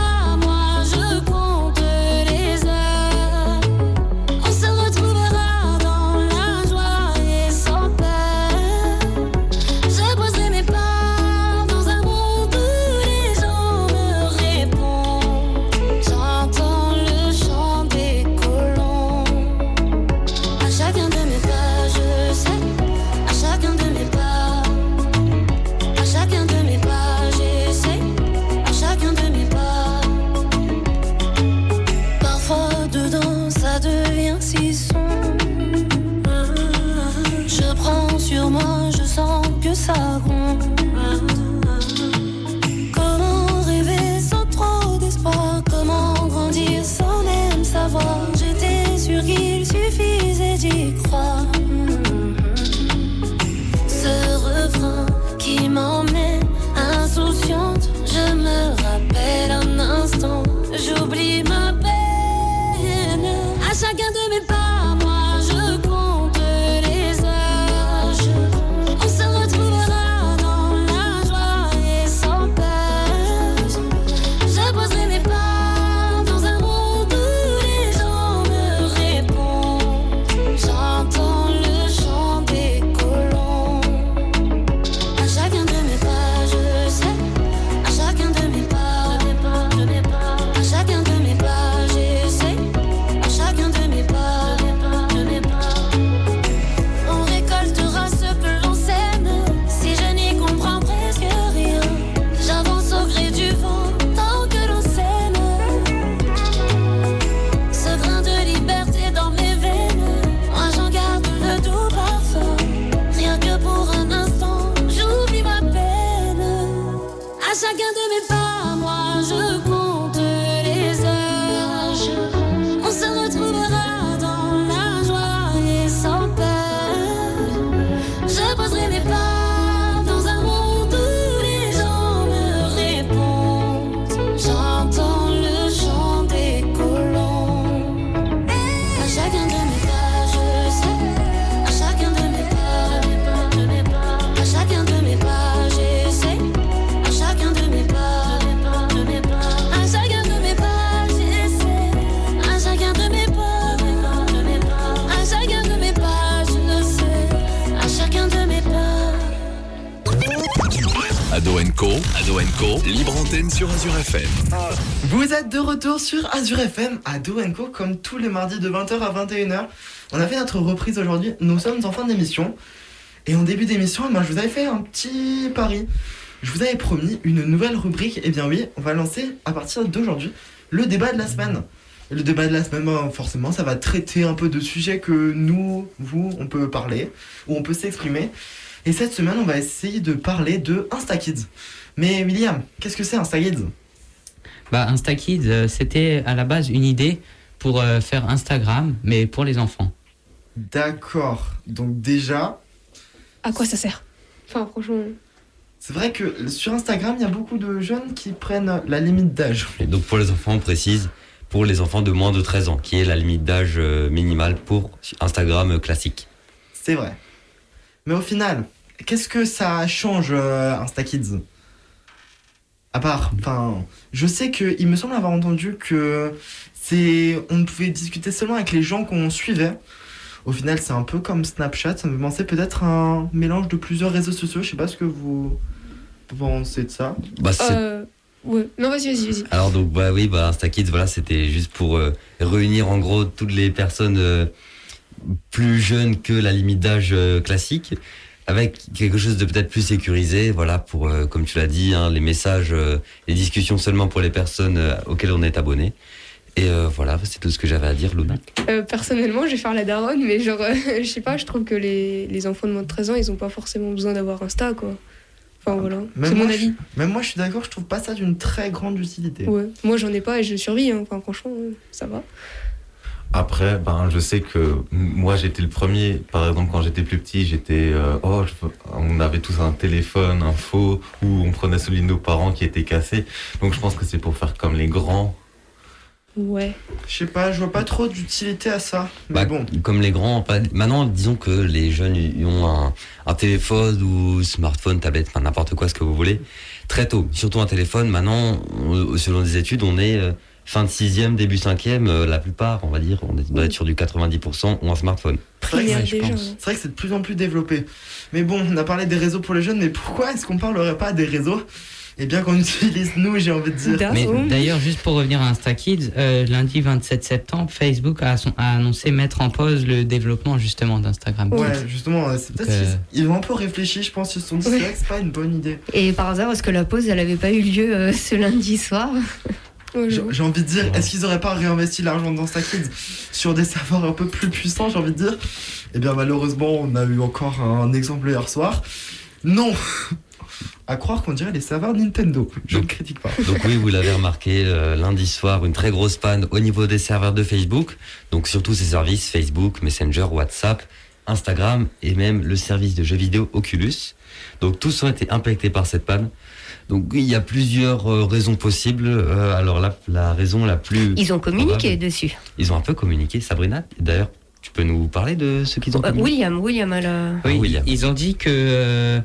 sur Azure FM. Vous êtes de retour sur Azure FM à Co comme tous les mardis de 20h à 21h. On a fait notre reprise aujourd'hui. Nous sommes en fin d'émission. Et en début d'émission, moi, je vous avais fait un petit pari. Je vous avais promis une nouvelle rubrique. Et bien oui, on va lancer à partir d'aujourd'hui le débat de la semaine. Et le débat de la semaine, ben, forcément, ça va traiter un peu de sujets que nous, vous, on peut parler, ou on peut s'exprimer. Et cette semaine, on va essayer de parler de InstaKids. Mais William, qu'est-ce que c'est InstaKids Bah, InstaKids, euh, c'était à la base une idée pour euh, faire Instagram, mais pour les enfants. D'accord. Donc déjà, À quoi ça sert? Enfin, franchement. c'est vrai que sur Instagram, il y a beaucoup de jeunes qui prennent la limite d'âge. Et donc pour les enfants, on précise, pour les enfants de moins de 13 ans, qui est la limite d'âge euh, minimale pour Instagram classique. C'est vrai. Mais au final, qu'est-ce que ça change euh, InstaKids? À part, enfin, je sais que il me semble avoir entendu que c'est, on ne pouvait discuter seulement avec les gens qu'on suivait. Au final, c'est un peu comme Snapchat. Ça me pensait peut-être un mélange de plusieurs réseaux sociaux. Je sais pas ce que vous pensez de ça. Bah, c'est- Euh, ouais. Non, vas-y, vas-y, vas-y. Alors donc bah oui, bah InstaKids, voilà, c'était juste pour euh, réunir en gros toutes les personnes euh, plus jeunes que la limite d'âge euh, classique, avec quelque chose de peut-être plus sécurisé, voilà, pour euh, comme tu l'as dit, hein, les messages, euh, les discussions seulement pour les personnes euh, auxquelles on est abonné. Et euh, voilà, c'est tout ce que j'avais à dire, Luna. Euh, personnellement, je vais faire la daronne, mais genre, euh, je sais pas, je trouve que les, les enfants de moins de 13 ans, ils ont pas forcément besoin d'avoir Insta, quoi. Enfin, voilà. C'est Même mon moi, avis. je, même moi, je suis d'accord. Je trouve pas ça d'une très grande utilité. Ouais. Moi, j'en ai pas et je survis, hein. enfin, franchement, ça va. Après, ben, je sais que moi j'étais le premier. Par exemple, quand j'étais plus petit, j'étais. euh, oh, je on avait tous un téléphone, un faux, ou on prenait celui de nos parents qui était cassé. Donc je pense que c'est pour faire comme les grands. Ouais. Je sais pas, je vois pas trop d'utilité à ça. Mais Bah, bon. Comme les grands, pas- maintenant disons que les jeunes ils ont un, un téléphone ou smartphone, tablette, enfin n'importe quoi ce que vous voulez, très tôt. Surtout un téléphone, maintenant, on- selon des études, on est euh, fin de sixième, début cinquième, euh, la plupart, on va dire, on est- doit être sur du 90% ou un smartphone. C'est vrai, que Primaire c'est- déjà. pense. hein. c'est vrai que c'est de plus en plus développé. Mais bon, on a parlé des réseaux pour les jeunes, mais pourquoi est-ce qu'on parlerait pas des réseaux Eh bien, qu'on utilise nous, j'ai envie de dire? Mais d'ailleurs, juste pour revenir à InstaKids, euh, lundi 27 septembre, Facebook a, son- a annoncé mettre en pause le développement justement d'Instagram Ouais, Kids. justement, c'est peut-être euh, ils ont un peu réfléchi, je pense, ils se sont dit Ouais. c'est vrai que c'est pas une bonne idée. Et par hasard, est-ce que la pause, elle avait pas eu lieu euh, ce lundi soir? J'ai envie de dire, est-ce qu'ils auraient pas réinvesti l'argent dans StackKids sur des serveurs un peu plus puissants, j'ai envie de dire? Eh bien, malheureusement, on a eu encore un exemple hier soir. Non À croire qu'on dirait les serveurs Nintendo. Je ne critique pas. Donc oui, vous l'avez remarqué, euh, lundi soir, une très grosse panne au niveau des serveurs de Facebook. Donc surtout ces services, Facebook, Messenger, WhatsApp, Instagram et même le service de jeux vidéo Oculus. Donc tous ont été impactés par cette panne. Donc il y a plusieurs euh, raisons possibles. Euh, alors la, la raison la plus... Ils ont communiqué probable- dessus. Ils ont un peu communiqué. Sabrina, d'ailleurs, tu peux nous parler de ce qu'ils ont Euh, communiqué William, William, elle a... Oui, Ah, William. ils ont dit que euh,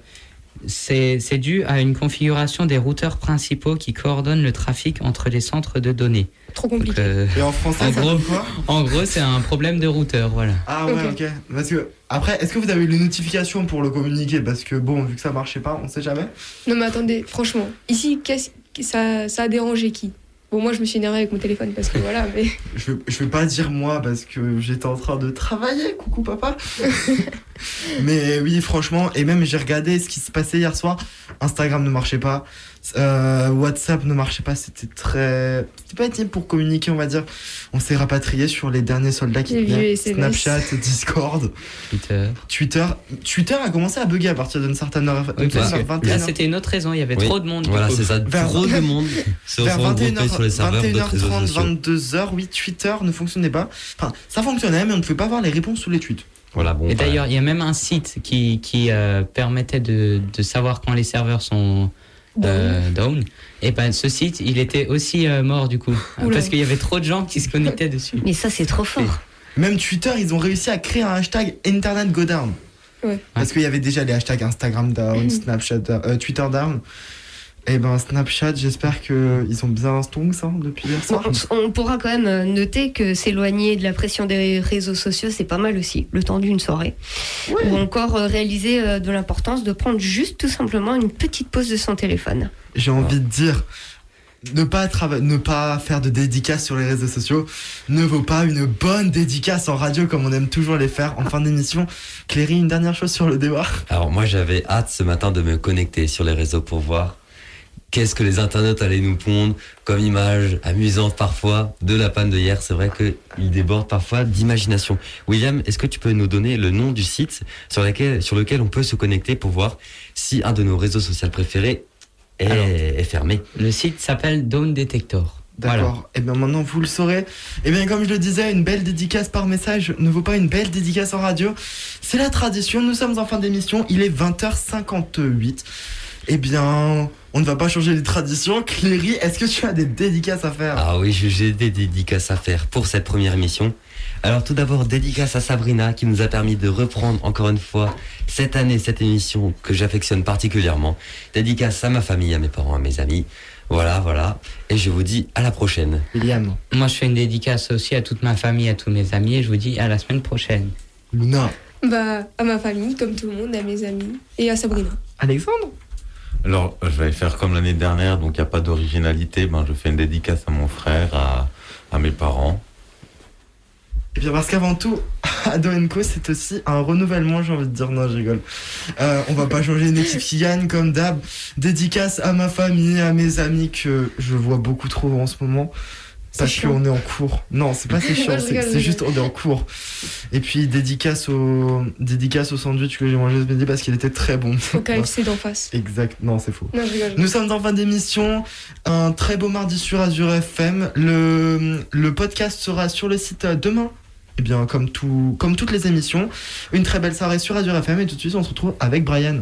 c'est c'est dû à une configuration des routeurs principaux qui coordonnent le trafic entre les centres de données. Trop Donc, compliqué. euh, Et en français, En ça gros- quoi en gros, c'est un problème de routeur, voilà. Ah ouais, ok. Ok. Parce que, après, est-ce que vous avez eu les notifications pour le communiquer? Parce que bon, vu que ça marchait pas, on sait jamais. Non mais attendez, franchement, ici, qu'est-ce- ça, ça a dérangé qui? Bon, moi je me suis énervé avec mon téléphone parce que voilà, mais Je je vais pas dire moi parce que j'étais en train de travailler, coucou papa. Mais oui, franchement, et même j'ai regardé ce qui se passait hier soir. Instagram ne marchait pas, euh, WhatsApp ne marchait pas. C'était très, c'était pas utile pour communiquer, on va dire. On s'est rapatrié sur les derniers soldats qui SMS. Snapchat, Discord, Twitter. Twitter. Twitter a commencé à bugger à partir d'une certaine heure. Oui, d'une parce heure, que 21 là, c'était une autre raison. Il y avait Oui. trop de monde. Voilà, c'est ça. Vers- Trop de monde Vers sont regroupés 21h, sur les serveurs d'autres réseaux 21h30, sociaux. 22h, oui, Twitter ne fonctionnait pas. Enfin, ça fonctionnait, mais on ne pouvait pas voir les réponses sous les tweets. Voilà, bon. Et bah, d'ailleurs, il y a même un site qui, qui euh, permettait de, de savoir quand les serveurs sont euh, down. Et ben, ce site, il était aussi euh, mort du coup. Oula. Parce qu'il y avait trop de gens qui se connectaient dessus. Mais ça, c'est trop fort. Même Twitter, ils ont réussi à créer un hashtag Internet Go Down. Ouais. Parce qu'il y avait déjà les hashtags Instagram down, Snapchat, down, euh, Twitter down. Et ben Snapchat, j'espère qu'ils ont bien stonks ça depuis hier soir. on, on pourra quand même euh, noter que s'éloigner de la pression des réseaux sociaux, c'est pas mal aussi, le temps d'une soirée. Ou encore euh, réaliser euh, de l'importance de prendre juste tout simplement une petite pause de son téléphone. J'ai envie de dire, ne pas, trava- ne pas faire de dédicaces sur les réseaux sociaux ne vaut pas une bonne dédicace en radio comme on aime toujours les faire en fin d'émission. Cléry, une dernière chose sur le débat. Alors moi j'avais hâte ce matin de me connecter sur les réseaux pour voir qu'est-ce que les internautes allaient nous pondre comme image amusante parfois de la panne de hier. C'est vrai qu'ils débordent parfois d'imagination. William, est-ce que tu peux nous donner le nom du site sur lequel, sur lequel on peut se connecter pour voir si un de nos réseaux sociaux préférés est, Alors. est fermé? Le site s'appelle Dawn Detector. D'accord. Et bien maintenant vous le saurez. Et bien comme je le disais, une belle dédicace par message ne vaut pas une belle dédicace en radio. C'est la tradition. Nous sommes en fin d'émission. Il est 20h58. Eh bien, on ne va pas changer les traditions. Cléry, est-ce que tu as des dédicaces à faire? Ah oui, j'ai- des dédicaces à faire pour cette première émission. Alors tout d'abord, dédicace à Sabrina qui nous a permis de reprendre encore une fois cette année cette émission que j'affectionne particulièrement. Dédicace à ma famille, à mes parents, à mes amis. Voilà, voilà. Et je vous dis à la prochaine. William, Moi, je fais une dédicace aussi à toute ma famille, à tous mes amis, et je vous dis à la semaine prochaine. Luna, bah à ma famille, comme tout le monde, à mes amis et à Sabrina. Alexandre. Alors, je vais faire comme l'année dernière, donc il n'y a pas d'originalité. Ben, je fais une dédicace à mon frère, à, mes parents. Et bien parce qu'avant tout, Ado Co c'est aussi un renouvellement, j'ai envie de dire, non je rigole. Euh, on va pas changer une équipe qui gagne comme d'hab. Dédicace à ma famille, à mes amis que je vois beaucoup trop en ce moment. Parce qu'on est en cours. Non, c'est pas c'est chiant, c'est juste on est en cours. Et puis dédicace au dédicace au sandwich que j'ai mangé ce midi parce qu'il était très bon. Au KFC d'en face. Exact. Non, c'est faux. Non, je rigole. Nous sommes en fin d'émission. Un très beau mardi sur Azure FM. Le, le podcast sera sur le site euh, demain. Et bien, comme, tout, comme toutes les émissions. Une très belle soirée sur Azure FM. Et tout de suite, on se retrouve avec Brian.